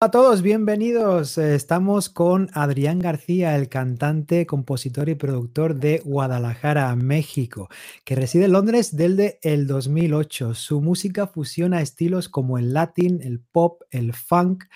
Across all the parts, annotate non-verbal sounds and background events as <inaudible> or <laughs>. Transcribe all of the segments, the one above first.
a todos, bienvenidos. Eh, estamos con Adrián García, el cantante, compositor y productor de Guadalajara, México, que reside en Londres desde el 2008. Su música fusiona estilos como el latín, el pop, el funk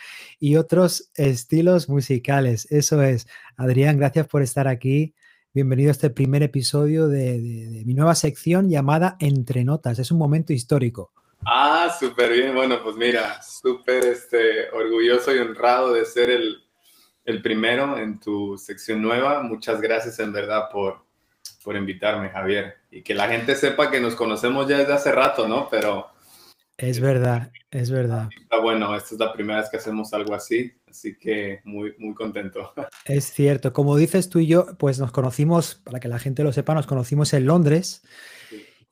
y otros estilos musicales. Eso es. Adrián, gracias por estar aquí. Bienvenido a este primer episodio de, de mi nueva sección llamada Entre Notas. Es un momento histórico. Ah, súper bien. Bueno, pues mira, súper este, orgulloso y honrado de ser el, el, primero en tu sección nueva. Muchas gracias en verdad por, por invitarme, Javier. Y que la gente sepa que nos conocemos ya desde hace rato, ¿no? Pero... Es verdad, es verdad. Está bueno, esta es la primera vez que hacemos algo así, así que muy, muy contento. <laughs> Es cierto, como dices tú y yo, pues nos conocimos, para que la gente lo sepa, nos conocimos en Londres.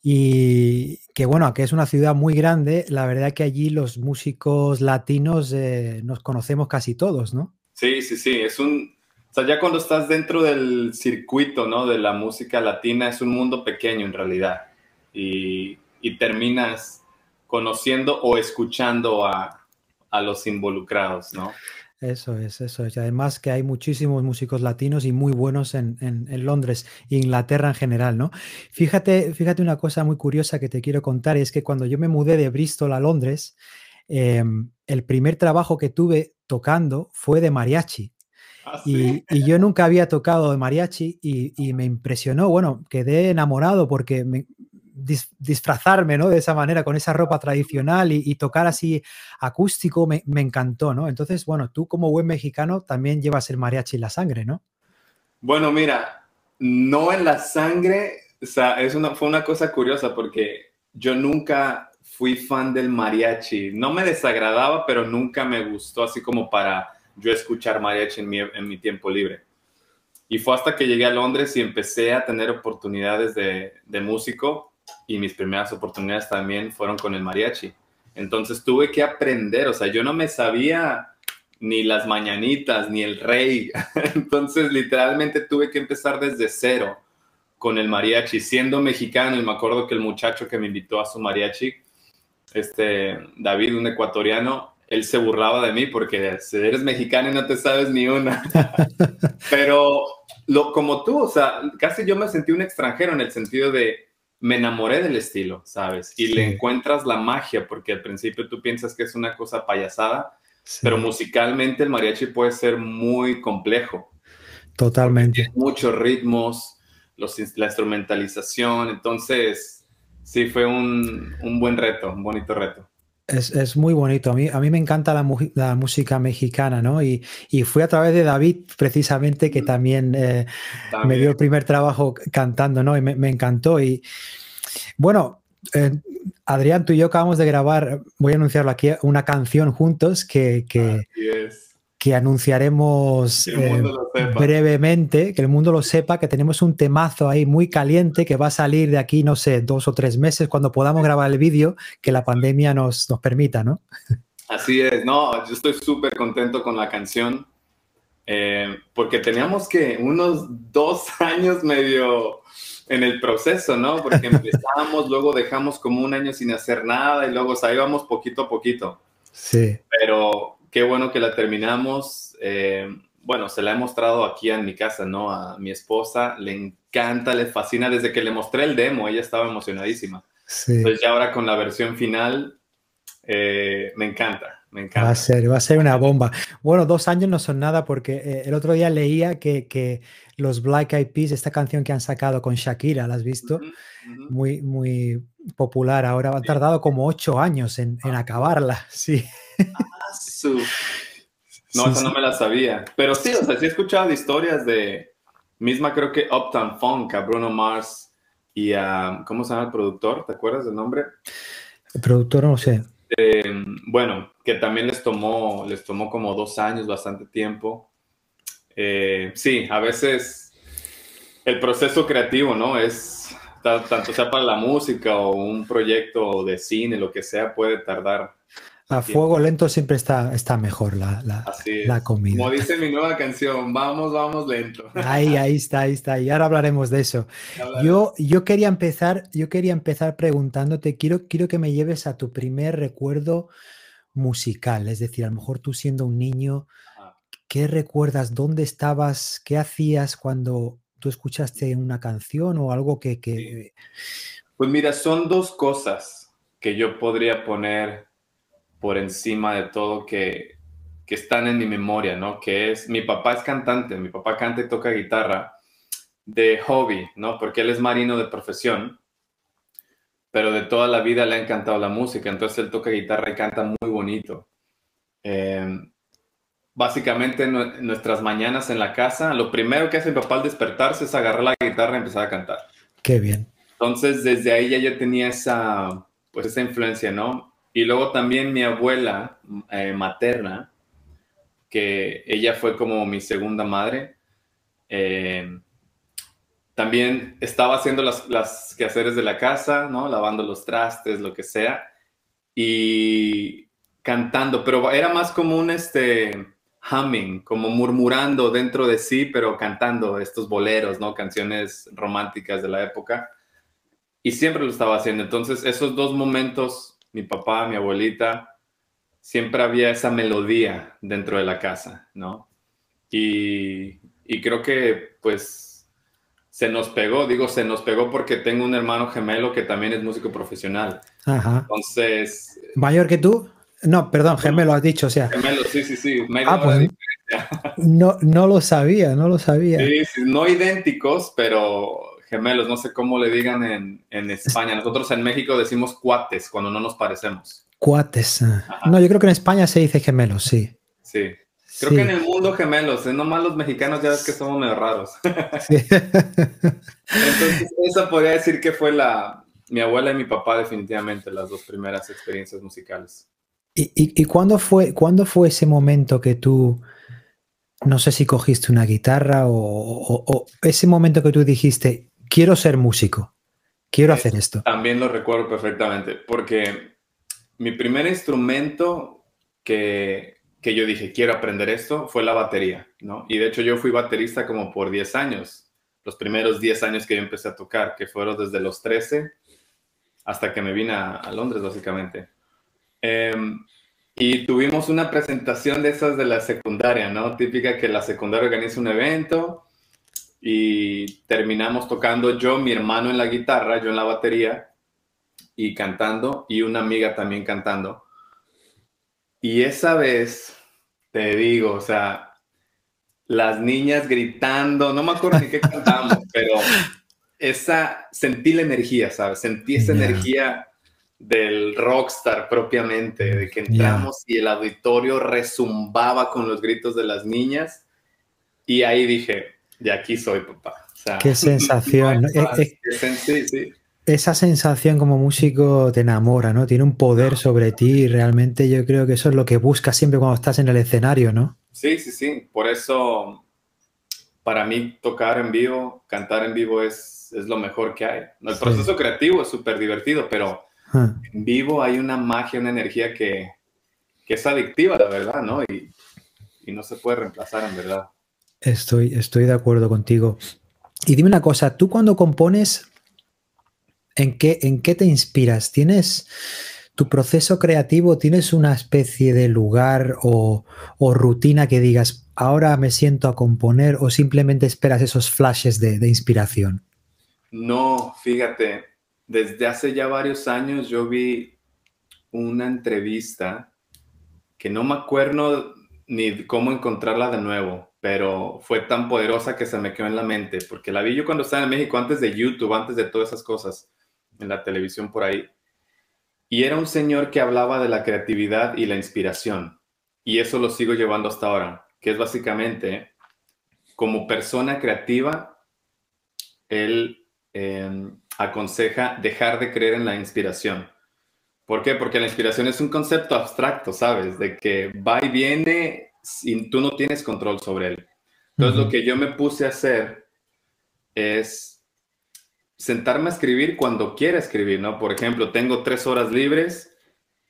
Y que bueno, que es una ciudad muy grande, la verdad que allí los músicos latinos eh, nos conocemos casi todos, ¿no? Sí, sí, sí, es un, o sea, ya cuando estás dentro del circuito, ¿no? De la música latina, es un mundo pequeño en realidad. Y, y terminas conociendo o escuchando a, a los involucrados, ¿no? Eso es, eso es. Y además que hay muchísimos músicos latinos y muy buenos en, Londres e Inglaterra en general, ¿no? Fíjate, fíjate una cosa muy curiosa que te quiero contar, y es que cuando yo me mudé de Bristol a Londres, em, el primer trabajo que tuve tocando fue de mariachi. ¿Ah, y, yo nunca había tocado de mariachi y, y, me impresionó, bueno, quedé enamorado porque me, disfrazarme, ¿no? De esa manera, con esa ropa tradicional y, tocar así acústico, me, encantó, ¿no? Entonces, bueno, tú como buen mexicano también llevas el mariachi en la sangre, ¿no? Bueno, mira, no en la sangre, o sea, es una, fue una cosa curiosa porque yo nunca fui fan del mariachi. No me desagradaba, pero nunca me gustó así como para yo escuchar mariachi en mi, tiempo libre. Y fue hasta que llegué a Londres y empecé a tener oportunidades de, de músico y mis primeras oportunidades también fueron con el mariachi. Entonces tuve que aprender, o sea, yo no me sabía ni las mañanitas, ni el rey. <laughs> Entonces literalmente tuve que empezar desde cero con el mariachi, siendo mexicano. Y me acuerdo que el muchacho que me invitó a su mariachi, este David, un ecuatoriano, él se burlaba de mí porque eres mexicano y no te sabes ni una. <laughs> Pero lo, como tú, o sea, casi yo me sentí un extranjero en el sentido de me enamoré del estilo, ¿sabes? Y le encuentras la magia, porque al principio tú piensas que es una cosa payasada, pero musicalmente el mariachi puede ser muy complejo. Totalmente. Muchos ritmos, los, la instrumentalización, entonces sí fue un, un buen reto, un bonito reto. Es, muy bonito. A mí, a mí me encanta la, música mexicana, ¿no? Y, y, fue a través de David, precisamente, que también, eh, me dio el primer trabajo cantando, ¿no? Y me, encantó. Y bueno, eh, Adrián, tú y yo acabamos de grabar, voy a anunciarlo aquí, una canción juntos que, que, que anunciaremos eh, brevemente, que el mundo lo sepa, que tenemos un temazo ahí muy caliente que va a salir de aquí, no sé, dos o tres meses cuando podamos grabar el vídeo, que la pandemia nos, nos permita, ¿no? Así es, no, yo estoy súper contento con la canción, eh, porque teníamos que unos dos <laughs> años medio en el proceso, ¿no? Porque empezamos, <laughs> luego dejamos como un año sin hacer nada y luego salíamos poquito a poquito. Sí. Pero qué bueno que la terminamos. Eh, bueno, se la he mostrado aquí en mi casa, ¿no? A mi esposa, le encanta, le fascina. Desde que le mostré el demo, ella estaba emocionadísima. Sí. Entonces ya ahora con la versión final, eh, me encanta, me encanta. Va a ser, va a ser una bomba. Bueno, dos años no son nada porque eh, el otro día leía que, que, los Black Eyed Peas, esta canción que han sacado con Shakira, ¿la has visto? Muy, muy popular. Ahora han tardado como ocho años en, en acabarla, <laughs> sí. No, esa no me la sabía. Pero sí, o sea, sí he escuchado historias de misma, creo que Uptown Funk, a Bruno Mars y a, ¿cómo se llama el productor? ¿Te acuerdas del nombre? El productor no sé. bueno, que también les tomó, les tomó como dos años, bastante tiempo. Eh, sí, a veces el proceso creativo, ¿no? Es tanto sea para la música o un proyecto de cine, lo que sea, puede tardar a fuego lento siempre está, está mejor la, la, comida. Como dice mi nueva canción, vamos, vamos lento. <laughs> Ahí, ahí está, ahí está. Y ahora hablaremos de eso. Yo, yo, quería empezar, yo quería empezar preguntándote, quiero, quiero que me lleves a tu primer recuerdo musical? Es decir, a lo mejor tú siendo un niño, ¿qué recuerdas? ¿Dónde estabas? ¿Qué hacías cuando tú escuchaste una canción o algo que... Pues mira, son dos cosas que yo podría poner por encima de todo que, que están en mi memoria, ¿no? Que es, mi papá es cantante, mi papá canta y toca guitarra de hobby, ¿no? Porque él es marino de profesión, pero de toda la vida le ha encantado la música, entonces él toca guitarra y canta muy bonito. Em, básicamente en nuestras mañanas en la casa, lo primero que hace mi papá al despertarse es agarrar la guitarra y empezar a cantar. Qué bien. Entonces desde ahí ya yo tenía esa, pues esa influencia, ¿no? Y luego también mi abuela eh, materna, que ella fue como mi segunda madre, em, también estaba haciendo las, las, quehaceres de la casa, ¿no? Lavando los trastes, lo que sea, y cantando, pero era más como un este humming, como murmurando dentro de sí, pero cantando estos boleros, ¿no? Canciones románticas de la época. Y siempre lo estaba haciendo. Entonces, esos dos momentos, mi papá, mi abuelita, siempre había esa melodía dentro de la casa, ¿no? Y, y creo que, pues, se nos pegó, digo, se nos pegó porque tengo un hermano gemelo que también es músico profesional. Ajá. Entonces... ¿Mayor que tú? No, perdón, gemelo has dicho, o sea. Gemelo, sí, sí, sí. ah, pues, no, no lo sabía, no lo sabía. Sí, sí, no idénticos, pero gemelos, no sé cómo le digan en, en España. Nosotros en México decimos cuates cuando no nos parecemos. Cuates. Ah. No, yo creo que en España se dice gemelos, sí. Sí. Creo que en el mundo gemelos, ¿eh? nomás los mexicanos ya ves que somos medio raros. <laughs> Entonces, eso podría decir que fue la, mi abuela y mi papá definitivamente las dos primeras experiencias musicales. ¿Y, y, cuándo, fue, cuándo fue ese momento que tú, no sé si cogiste una guitarra o, ese momento que tú dijiste, quiero ser músico, quiero hacer esto? También lo recuerdo perfectamente, porque mi primer instrumento que, que yo dije, quiero aprender esto, fue la batería, ¿no? Y de hecho yo fui baterista como por 10 años, los primeros 10 años que yo empecé a tocar, que fueron desde los 13 hasta que me vine a, Londres, básicamente. Em, y tuvimos una presentación de esas de la secundaria, ¿no? Típica que la secundaria organiza un evento y terminamos tocando yo, mi hermano en la guitarra, yo en la batería y cantando y una amiga también cantando. Y esa vez, te digo, o sea, las niñas gritando, no me acuerdo ni qué cantamos, <laughs> pero esa, sentí la energía, ¿sabes? Sentí esa energía del rockstar propiamente, de que entramos y el auditorio resumbaba con los gritos de las niñas. Y ahí dije, de aquí soy, papá. Qué <laughs> sensación. Eh, eh, sí, sí esa sensación como músico te enamora, ¿no? Tiene un poder sobre ti y realmente yo creo que eso es lo que buscas siempre cuando estás en el escenario, ¿no? Sí, sí, sí. Por eso, para mí, tocar en vivo, cantar en vivo es, es lo mejor que hay. El proceso creativo es súper divertido, pero ah. en vivo hay una magia, una energía que, que es adictiva, la verdad, ¿no? Y, y, no se puede reemplazar, en verdad. Estoy, estoy de acuerdo contigo. Y dime una cosa, tú cuando compones, ¿En qué, ¿En qué te inspiras? ¿Tienes tu proceso creativo? ¿Tienes una especie de lugar o, rutina que digas, ahora me siento a componer o simplemente esperas esos flashes de, inspiración? No, fíjate, desde hace ya varios años yo vi una entrevista que no me acuerdo ni cómo encontrarla de nuevo, pero fue tan poderosa que se me quedó en la mente, porque la vi yo cuando estaba en México, antes de YouTube, antes de todas esas cosas en la televisión por ahí. Y era un señor que hablaba de la creatividad y la inspiración. Y eso lo sigo llevando hasta ahora, que es básicamente, como persona creativa, él em, aconseja dejar de creer en la inspiración. ¿Por qué? Porque la inspiración es un concepto abstracto, ¿sabes? De que va y viene y tú no tienes control sobre él. Entonces, lo que yo me puse a hacer es sentarme a escribir cuando quiera escribir, ¿no? Por ejemplo, tengo tres horas libres,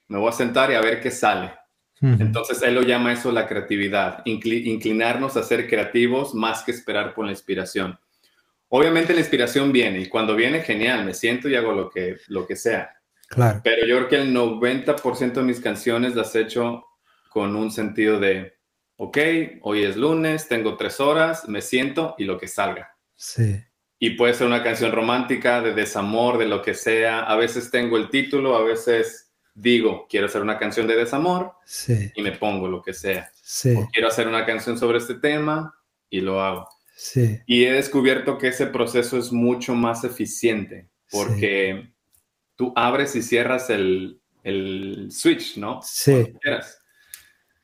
me voy a sentar y a ver qué sale. Entonces, él lo llama eso la creatividad, inclinarnos a ser creativos más que esperar por la inspiración. Obviamente la inspiración viene y cuando viene, genial, me siento y hago lo que, lo que sea. Claro. Pero yo creo que el 90% de mis canciones las he hecho con un sentido de, ok, hoy es lunes, tengo tres horas, me siento y lo que salga. Sí. Y puede ser una canción romántica, de desamor, de lo que sea. A veces tengo el título, a veces digo, quiero hacer una canción de desamor sí. y me pongo lo que sea. Sí. O quiero hacer una canción sobre este tema y lo hago. Sí. Y he descubierto que ese proceso es mucho más eficiente porque tú abres y cierras el, el switch, ¿no? Sí.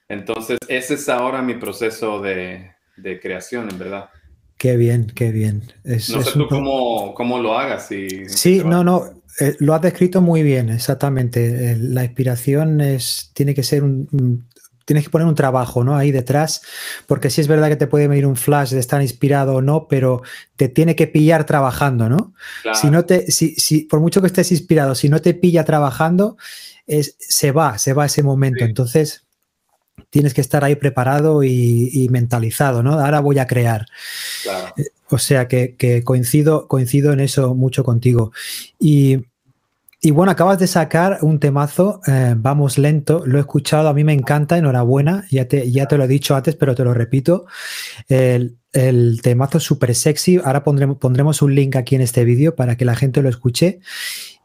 Entonces, ese es ahora mi proceso de, de creación, en verdad. Qué bien, qué bien. Es, no sé tú cómo, cómo, lo hagas. Y, sí, no, no, eh, lo has descrito muy bien, exactamente. Eh, la inspiración es, tiene que ser un, un, tienes que poner un trabajo, ¿no? Ahí detrás, porque sí es verdad que te puede venir un flash de estar inspirado o no, pero te tiene que pillar trabajando, ¿no? Claro. Si no te, si, si, por mucho que estés inspirado, si no te pilla trabajando, es, se va, se va ese momento. Sí. Entonces, tienes que estar ahí preparado y, y, mentalizado, ¿no? Ahora voy a crear. Claro. O sea que, que, coincido, coincido en eso mucho contigo. Y, y bueno, acabas de sacar un temazo, eh, Vamos Lento, lo he escuchado, a mí me encanta, enhorabuena, ya te, ya te lo he dicho antes, pero te lo repito. El, el temazo es súper sexy, ahora pondremos, pondremos un link aquí en este vídeo para que la gente lo escuche.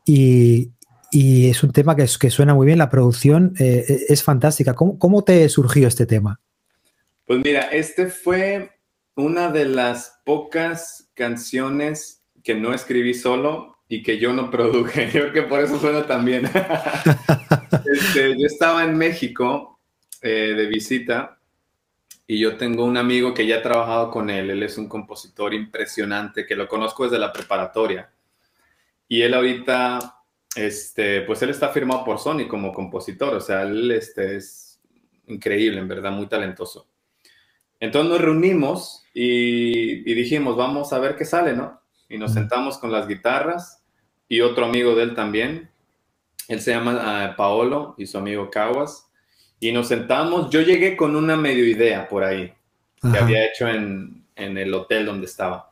Y, y es un tema que, que, suena muy bien, la producción eh, es fantástica. ¿Cómo, ¿Cómo, te surgió este tema? Pues mira, este fue una de las pocas canciones que no escribí solo y que yo no <laughs> produje. Yo creo que por eso suena tan bien. <laughs> este, yo estaba en México eh, de visita y yo tengo un amigo que ya he trabajado con él. Él es un compositor impresionante que lo conozco desde la preparatoria. Y él ahorita este, pues él está firmado por Sony como compositor, o sea, él este, es increíble, en verdad, muy talentoso. Entonces nos reunimos y, y, dijimos, vamos a ver qué sale, ¿no? Y nos sentamos con las guitarras y otro amigo de él también. Él se llama uh, Paolo y su amigo Caguas. Y nos sentamos, yo llegué con una medio idea por ahí, Ajá. que había hecho en, en el hotel donde estaba.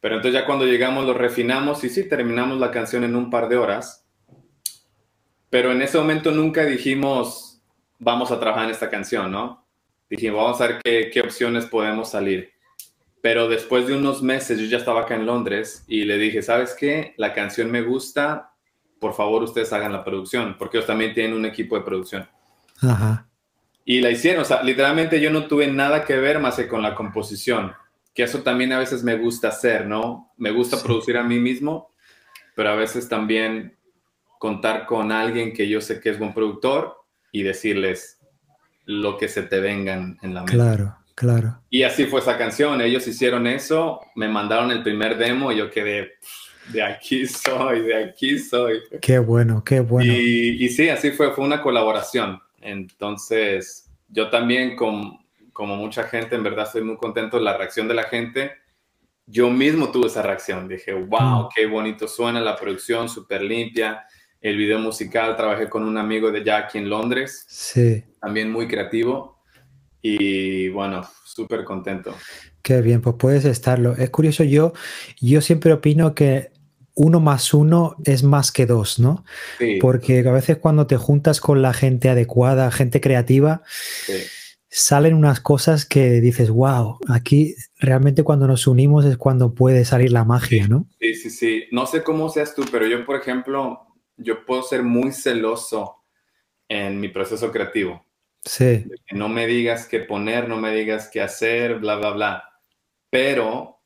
Pero entonces ya cuando llegamos lo refinamos y sí, terminamos la canción en un par de horas. Pero en ese momento nunca dijimos, vamos a trabajar en esta canción, ¿no? Dijimos, vamos a ver qué, qué opciones podemos salir. Pero después de unos meses, yo ya estaba acá en Londres y le dije, ¿sabes qué? La canción me gusta, por favor ustedes hagan la producción, porque ellos también tienen un equipo de producción. Ajá. Y la hicieron, o sea, literalmente yo no tuve nada que ver más que con la composición que eso también a veces me gusta hacer, ¿no? Me gusta sí. producir a mí mismo, pero a veces también contar con alguien que yo sé que es buen productor y decirles lo que se te vengan en la mente. Claro, claro. Y así fue esa canción, ellos hicieron eso, me mandaron el primer demo y yo quedé, de aquí soy, de aquí soy. Qué bueno, qué bueno. Y, y sí, así fue, fue una colaboración. Entonces, yo también con como mucha gente, en verdad estoy muy contento de la reacción de la gente. Yo mismo tuve esa reacción, dije, wow, qué bonito suena la producción, súper limpia. El video musical, trabajé con un amigo de aquí en Londres, sí. también muy creativo. Y bueno, súper contento. Qué bien, pues puedes estarlo. Es curioso, yo, yo siempre opino que uno más uno es más que dos, ¿no? Sí. Porque a veces cuando te juntas con la gente adecuada, gente creativa, sí salen unas cosas que dices, wow, aquí realmente cuando nos unimos es cuando puede salir la magia, ¿no? Sí, sí, sí. No sé cómo seas tú, pero yo, por ejemplo, yo puedo ser muy celoso en mi proceso creativo. Sí. Que no me digas qué poner, no me digas qué hacer, bla, bla, bla. Pero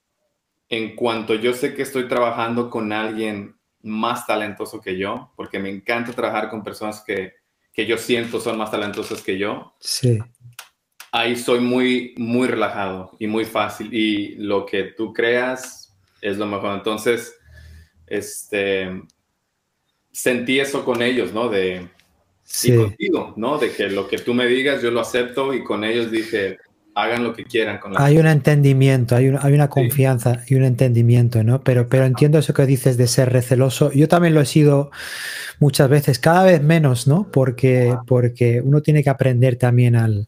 en cuanto yo sé que estoy trabajando con alguien más talentoso que yo, porque me encanta trabajar con personas que, que yo siento son más talentosas que yo. Sí ahí soy muy, muy relajado y muy fácil. Y lo que tú creas es lo mejor. Entonces, este, sentí eso con ellos, ¿no? De, sí. y contigo, ¿no? De que lo que tú me digas, yo lo acepto y con ellos dije, hagan lo que quieran. Con la hay un entendimiento, hay, un, hay una confianza sí. y un entendimiento, ¿no? Pero, pero entiendo eso que dices de ser receloso. Yo también lo he sido muchas veces, cada vez menos, ¿no? Porque, porque uno tiene que aprender también al,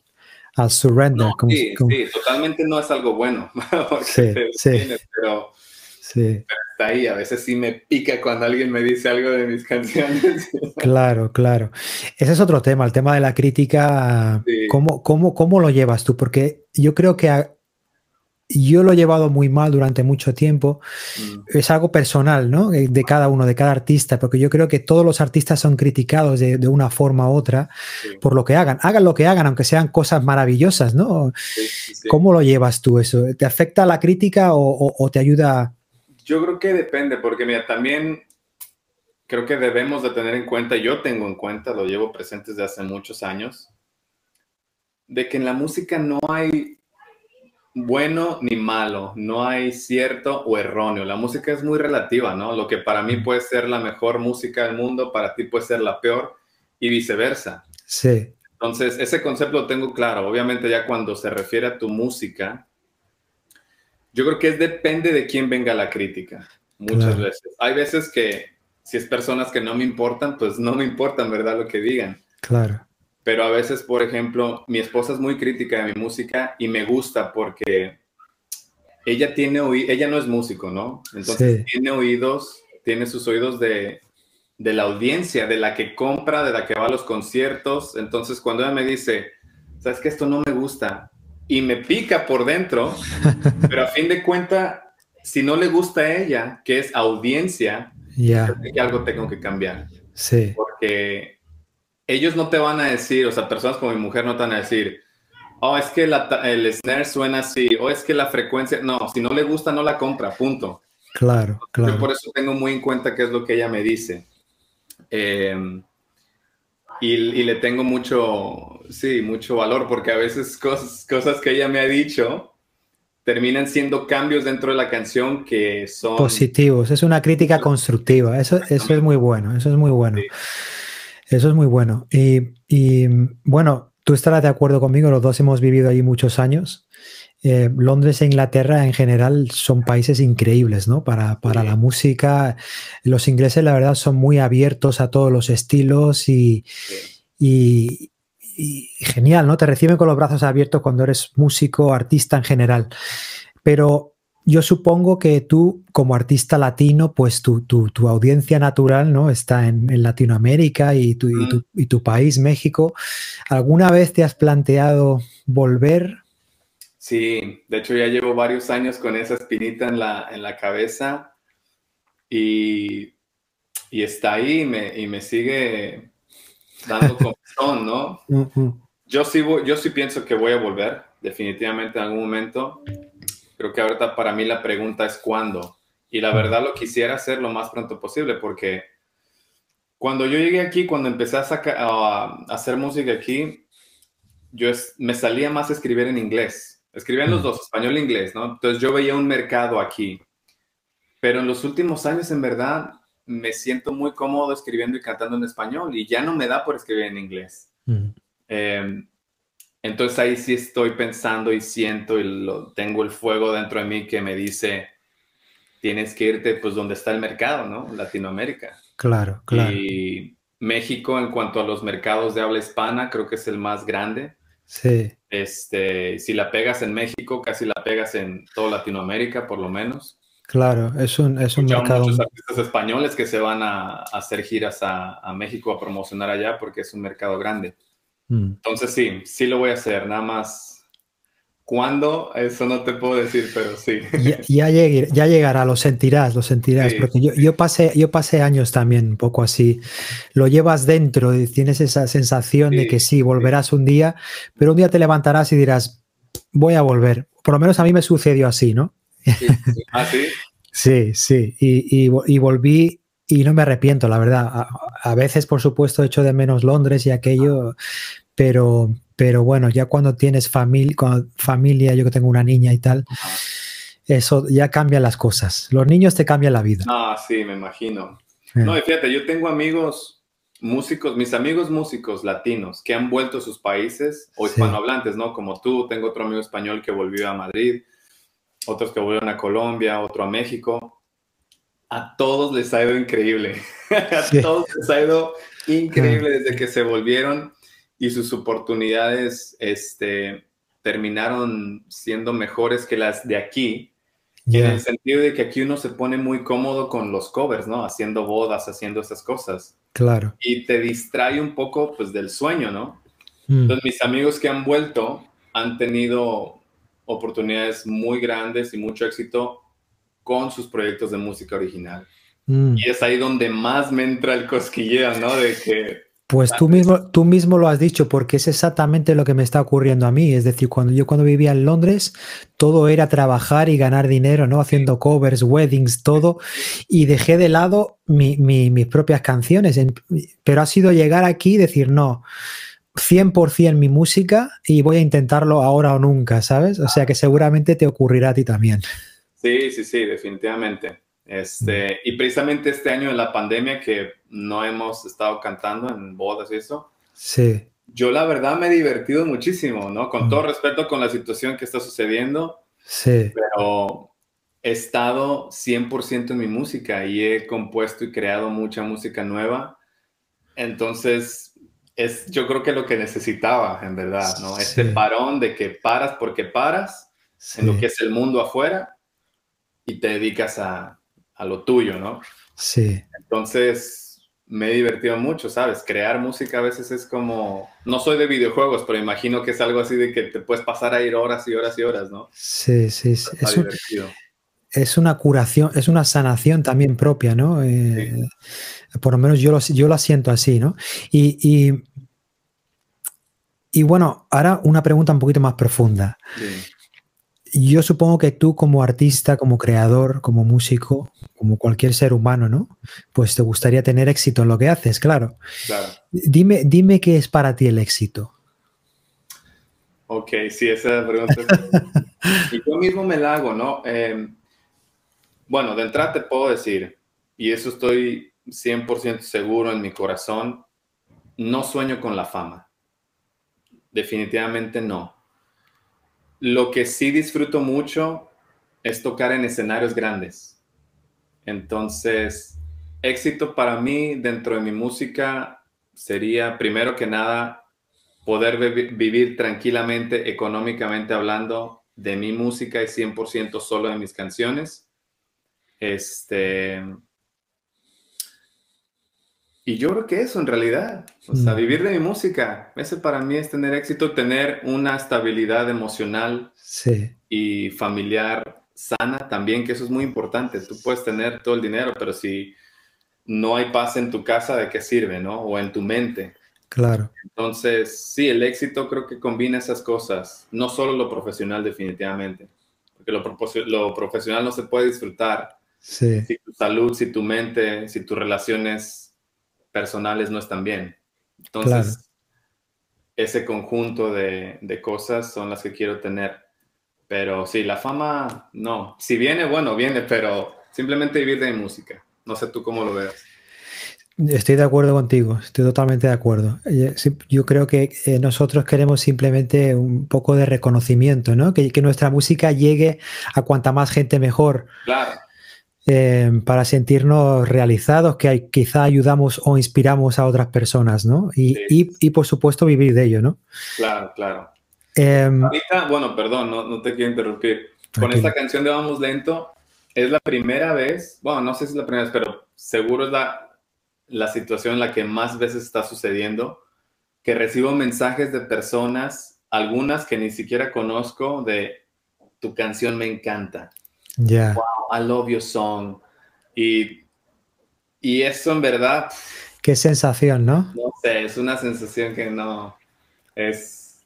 al surrender. No, como, sí, como... sí, totalmente no es algo bueno. <laughs> sí, sí. Pero, sí. pero hasta ahí. A veces sí me pica cuando alguien me dice algo de mis <laughs> canciones. Claro, claro. Ese es otro tema, el tema de la crítica. ¿Cómo, cómo, cómo lo llevas tú? Porque yo creo que yo lo he llevado muy mal durante mucho tiempo. Mm. Es algo personal, ¿no? De cada uno, de cada artista, porque yo creo que todos los artistas son criticados de, una forma u otra por lo que hagan. Hagan lo que hagan, aunque sean cosas maravillosas, ¿no? ¿Cómo lo llevas tú eso? ¿Te afecta la crítica o, te ayuda? Yo creo que depende, porque mira, también creo que debemos de tener en cuenta, yo tengo en cuenta, lo llevo presente desde hace muchos años, de que en la música no hay bueno ni malo, no hay cierto o erróneo. La música es muy relativa, ¿no? Lo que para mí puede ser la mejor música del mundo, para ti puede ser la peor y viceversa. Sí. Entonces, ese concepto lo tengo claro. Obviamente ya cuando se refiere a tu música, yo creo que es depende de quién venga la crítica, muchas veces. Hay veces que si es personas que no me importan, pues no me importan, ¿verdad? Lo que digan. Claro pero a veces, por ejemplo, mi esposa es muy crítica de mi música y me gusta porque ella tiene oídos, ella no es músico, ¿no? Entonces tiene oídos, tiene sus oídos de, de, la audiencia, de la que compra, de la que va a los conciertos. Entonces cuando ella me dice, sabes que esto no me gusta y me pica por dentro, <laughs> pero a fin de cuentas, si no le gusta a ella, que es audiencia, ya que algo tengo que cambiar. Sí. Porque ellos no te van a decir, o sea, personas como mi mujer no te van a decir, oh, es que el snare suena así, o es que la frecuencia, no, si no le gusta, no la compra, punto. Claro, claro. Yo por eso tengo muy en cuenta qué es lo que ella me dice. Em, y, le tengo mucho, sí, mucho valor, porque a veces cosas, cosas que ella me ha dicho terminan siendo cambios dentro de la canción que son... Positivos, es una crítica constructiva, eso, eso es muy bueno, eso es muy bueno. Eso es muy bueno. Y, bueno, tú estarás de acuerdo conmigo, los dos hemos vivido allí muchos años. Eh, Londres e Inglaterra en general son países increíbles, ¿no? Para, la música. Los ingleses, la verdad, son muy abiertos a todos los estilos y, y, genial, ¿no? Te reciben con los brazos abiertos cuando eres músico, artista en general. Pero yo supongo que tú, como artista latino, pues tu, tu, audiencia natural ¿no? está en, Latinoamérica y tu, y tu, país, México. ¿Alguna vez te has planteado volver? Sí, de hecho ya llevo varios años con esa espinita en la, en la cabeza y, y está ahí y me, y me sigue dando <laughs> comezón, ¿no? Yo sí, yo sí pienso que voy a volver, definitivamente en algún momento. Creo que ahorita para mí la pregunta es cuándo. Y la verdad lo quisiera hacer lo más pronto posible porque cuando yo llegué aquí, cuando empecé a, hacer música aquí, yo me salía más a escribir en inglés. Escribía en los dos, español e inglés, ¿no? Entonces yo veía un mercado aquí. Pero en los últimos años, en verdad, me siento muy cómodo escribiendo y cantando en español y ya no me da por escribir en inglés. Entonces ahí sí estoy pensando y siento y lo, tengo el fuego dentro de mí que me dice, tienes que irte pues donde está el mercado, ¿no? Latinoamérica. Claro, claro. Y México en cuanto a los mercados de habla hispana creo que es el más grande. Sí. Este, si la pegas en México, casi la pegas en toda Latinoamérica por lo menos. Claro, es un, es un mercado. muchos artistas españoles que se van a, hacer giras a, a México a promocionar allá porque es un mercado grande. Mm. Entonces sí, sí lo voy a hacer, nada más. ¿Cuándo? Eso no te puedo decir, pero sí. Ya, ya, llegará, lo sentirás, lo sentirás, porque yo, yo, pasé, yo pasé años también un poco así. Lo llevas dentro y tienes esa sensación de que sí, volverás un día, pero un día te levantarás y dirás, voy a volver. Por lo menos a mí me sucedió así, ¿no? ¿Ah, sí? sí, sí, <laughs> y, y, volví y no me arrepiento, la verdad. A, veces, por supuesto, echo de menos Londres y aquello, pero, pero bueno, ya cuando tienes familia, familia, yo que tengo una niña y tal, eso ya cambia las cosas. Los niños te cambian la vida. Ah, sí, me imagino. Eh. No, fíjate, yo tengo amigos músicos, mis amigos músicos latinos que han vuelto a sus países o hispanohablantes, ¿no? Como tú, tengo otro amigo español que volvió a Madrid, otros que volvieron a Colombia, otro a México. A todos les ha ido increíble. <laughs> a todos les ha ido increíble desde que se volvieron y sus oportunidades este, terminaron siendo mejores que las de aquí. En el sentido de que aquí uno se pone muy cómodo con los covers, ¿no? Haciendo bodas, haciendo esas cosas. Claro. Y te distrae un poco, pues, del sueño, ¿no? Mm. Entonces, mis amigos que han vuelto han tenido oportunidades muy grandes y mucho éxito con sus proyectos de música original. Mm. Y es ahí donde más me entra el cosquilleo, ¿no? De que pues tú mismo, tú mismo lo has dicho, porque es exactamente lo que me está ocurriendo a mí. Es decir, cuando yo cuando vivía en Londres, todo era trabajar y ganar dinero, ¿no? Haciendo covers, weddings, todo. Y dejé de lado mis propias canciones. Pero ha sido llegar aquí y decir, no, 100% mi música y voy a intentarlo ahora o nunca, ¿sabes? O sea que seguramente te ocurrirá a ti también. Sí, sí, sí, definitivamente. Este, y precisamente este año en la pandemia que no hemos estado cantando en bodas y eso. Sí. Yo la verdad me he divertido muchísimo, ¿no? Con todo respeto con la situación que está sucediendo. Sí. Pero he estado 100% en mi música y he compuesto y creado mucha música nueva. Entonces, es yo creo que lo que necesitaba, en verdad, ¿no? Este parón de que paras porque paras en lo que es el mundo afuera y te dedicas a, a lo tuyo, ¿no? Sí. Entonces, me he divertido mucho, ¿sabes? Crear música a veces es como, no soy de videojuegos, pero imagino que es algo así de que te puedes pasar a ir horas y horas y horas, ¿no? Sí, sí, sí. Es, es, una curación, es una sanación también propia, ¿no? Eh, por lo menos yo lo, yo lo siento así, ¿no? Y, y, y, bueno, ahora una pregunta un poquito más profunda. Sí yo supongo que tú como artista, como creador, como músico, como cualquier ser humano, ¿no? Pues te gustaría tener éxito en lo que haces, claro. Claro. Dime, dime qué es para ti el éxito. Ok, sí, esa pregunta. <laughs> y yo mismo me la hago, ¿no? Em, bueno, de entrada te puedo decir, y eso estoy 100% seguro en mi corazón, no sueño con la fama. Definitivamente no lo que sí disfruto mucho es tocar en escenarios grandes. Entonces, éxito para mí dentro de mi música sería, primero que nada, poder vivir tranquilamente, económicamente hablando, de mi música y 100% solo de mis canciones. Este, y yo creo que eso en realidad, o sea, mm. vivir de mi música, ese para mí es tener éxito, tener una estabilidad emocional y familiar sana también, que eso es muy importante. Tú puedes tener todo el dinero, pero si no hay paz en tu casa, ¿de qué sirve, no? O en tu mente. Claro. Entonces, sí, el éxito creo que combina esas cosas, no solo lo profesional definitivamente, porque lo, lo profesional no se puede disfrutar. Sí. Si tu salud, si tu mente, si tus relaciones personales no están bien. Entonces, ese conjunto de, cosas son las que quiero tener. Pero sí, la fama, no. Si viene, bueno, viene, pero simplemente vivir de música. No sé tú cómo lo ves. Estoy de acuerdo contigo, estoy totalmente de acuerdo. Eh, yo creo que eh, nosotros queremos simplemente un poco de reconocimiento, ¿no? Que, que nuestra música llegue a cuanta más gente mejor. Claro. Eh, para sentirnos realizados, que quizá ayudamos o inspiramos a otras personas, ¿no? Y, por supuesto vivir de ello, ¿no? Claro, claro. Em, Ahorita, bueno, perdón, no, te quiero interrumpir. Con esta canción de Vamos Lento, es la primera vez, bueno, no sé si es la primera vez, pero seguro es la, la situación en la que más veces está sucediendo, que recibo mensajes de personas, algunas que ni siquiera conozco, de tu canción me encanta Wow, I love your song. Y, y eso en verdad. Qué sensación, ¿no? No sé, es una sensación que no. Es.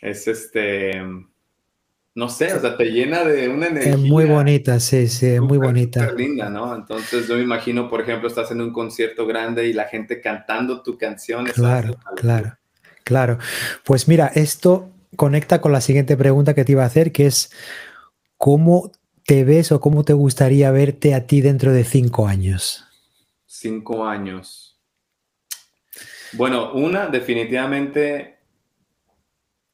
Es este. No sé, o sea, te llena de una energía. Es muy bonita, sí, sí, es muy bonita. linda, ¿no? Entonces yo me imagino, por ejemplo, estás en un concierto grande y la gente cantando tu canción. Claro, claro, claro. Pues mira, esto conecta con la siguiente pregunta que te iba a hacer, que es, ¿cómo te ves o cómo te gustaría verte a ti dentro de cinco años? Cinco años. Bueno, una, definitivamente,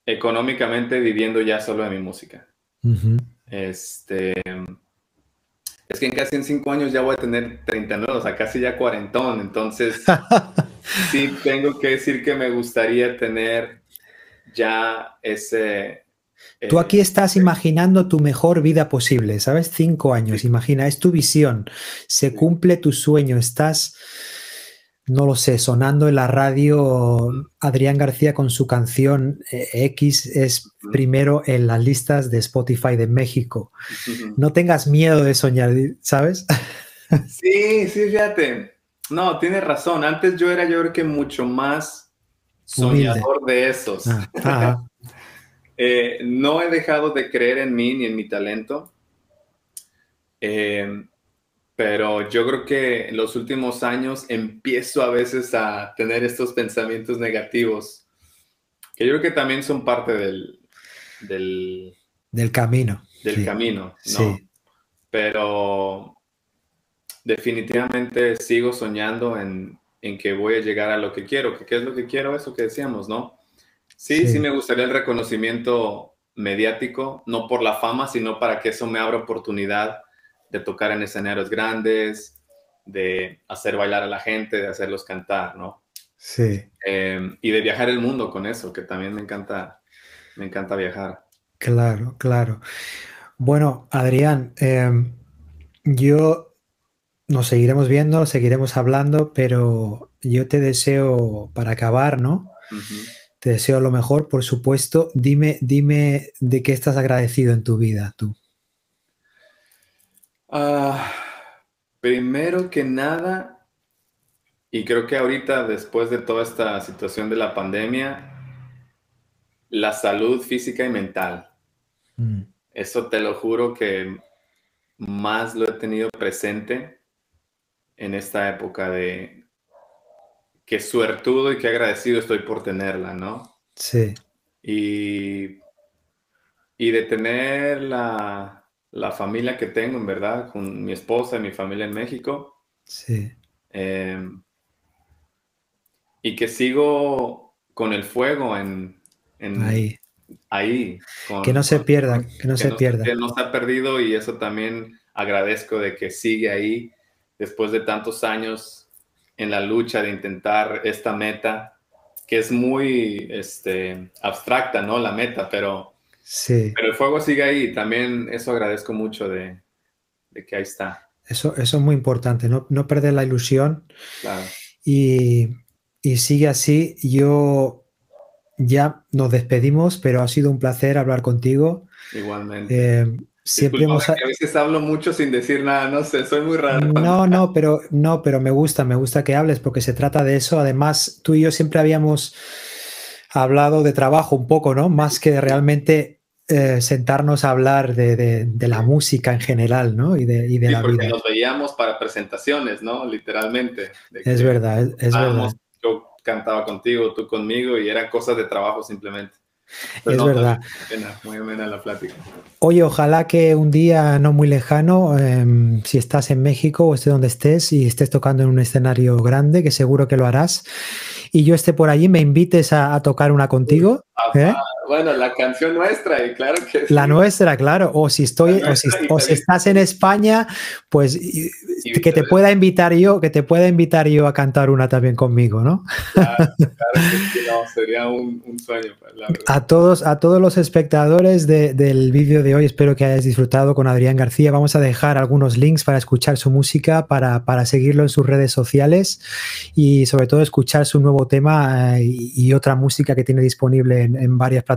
económicamente viviendo ya solo de mi música. Este. Es que en casi en cinco años ya voy a tener 39, o sea, casi ya cuarentón. Entonces, <laughs> sí tengo que decir que me gustaría tener ya ese, Tú aquí estás imaginando tu mejor vida posible, ¿sabes? Cinco años, imagina, es tu visión, se cumple tu sueño, estás, no lo sé, sonando en la radio Adrián García con su canción eh, X es primero en las listas de Spotify de México. <laughs> No tengas miedo de soñar, ¿sabes? Sí, sí, fíjate. No, tienes razón. Antes yo era yo creo que mucho más soñador de esos. Ah, eh, no he dejado de creer en mí ni en mi talento, eh, pero yo creo que en los últimos años empiezo a veces a tener estos pensamientos negativos, que yo creo que también son parte del... Del, camino. Del camino, ¿no? Sí. Pero definitivamente sigo soñando en, en, que voy a llegar a lo que quiero. ¿Qué es lo que quiero? Eso que decíamos, ¿no? Sí, sí, me gustaría el reconocimiento mediático, no por la fama, sino para que eso me abra oportunidad de tocar en escenarios grandes, de hacer bailar a la gente, de hacerlos cantar, ¿no? Sí. Em, y de viajar el mundo con eso, que también me encanta, me encanta viajar. Claro, claro. Bueno, Adrián, em, yo nos seguiremos viendo, seguiremos hablando, pero yo te deseo para acabar, ¿no? Te deseo lo mejor, por supuesto. Dime, dime de qué estás agradecido en tu vida, tú. Ah, primero que nada, y creo que ahorita, después de toda esta situación de la pandemia, la salud física y mental. Mm. Eso te lo juro que más lo he tenido presente en esta época de, qué suertudo y qué agradecido estoy por tenerla, ¿no? Sí. Y, y de tener la, familia que tengo, en verdad, con mi esposa y mi familia en México. Sí. Em, y que sigo con el fuego en, ahí. ahí que no se pierda, que no se pierda. Que no se ha perdido y eso también agradezco de que sigue ahí después de tantos años en la lucha de intentar esta meta, que es muy este, abstracta, ¿no? La meta, pero, sí. pero el fuego sigue ahí. También eso agradezco mucho de, que ahí está. Eso, eso es muy importante, no, no perder la ilusión. Claro. Y, y sigue así. Yo ya nos despedimos, pero ha sido un placer hablar contigo. Igualmente. Eh, siempre hemos... A veces hablo mucho sin decir nada, no sé, soy muy raro. No, no, pero no, pero me gusta, me gusta que hables porque se trata de eso. Además, tú y yo siempre habíamos hablado de trabajo un poco, ¿no? Más que realmente eh, sentarnos a hablar de, la música en general, ¿no? Y de, y de la porque Nos veíamos para presentaciones, ¿no? Literalmente. Es verdad, es, verdad. Yo cantaba contigo, tú conmigo y eran cosas de trabajo simplemente es verdad. Muy amena, la plática. Oye, ojalá que un día no muy lejano, em, si estás en México o estés donde estés y estés tocando en un escenario grande, que seguro que lo harás, y yo esté por allí, me invites a, tocar una contigo. ¿eh? Bueno, la canción nuestra, y claro que La nuestra, claro. O si estoy, o si, estás en España, pues que te pueda invitar yo, que te pueda invitar yo a cantar una también conmigo, ¿no? Claro, no, sería un, sueño. Pues, a todos, a todos los espectadores del vídeo de hoy, espero que hayáis disfrutado con Adrián García. Vamos a dejar algunos links para escuchar su música, para, para seguirlo en sus redes sociales y sobre todo escuchar su nuevo tema eh, y, otra música que tiene disponible en, varias plataformas.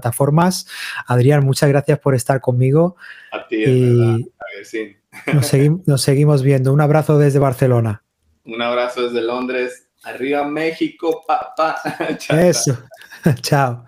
Adrián, muchas gracias por estar conmigo. A ti, y <laughs> Nos, seguimos viendo. Un abrazo desde Barcelona. Un abrazo desde Londres. Arriba México, papá. <laughs> Eso. <laughs> Chao.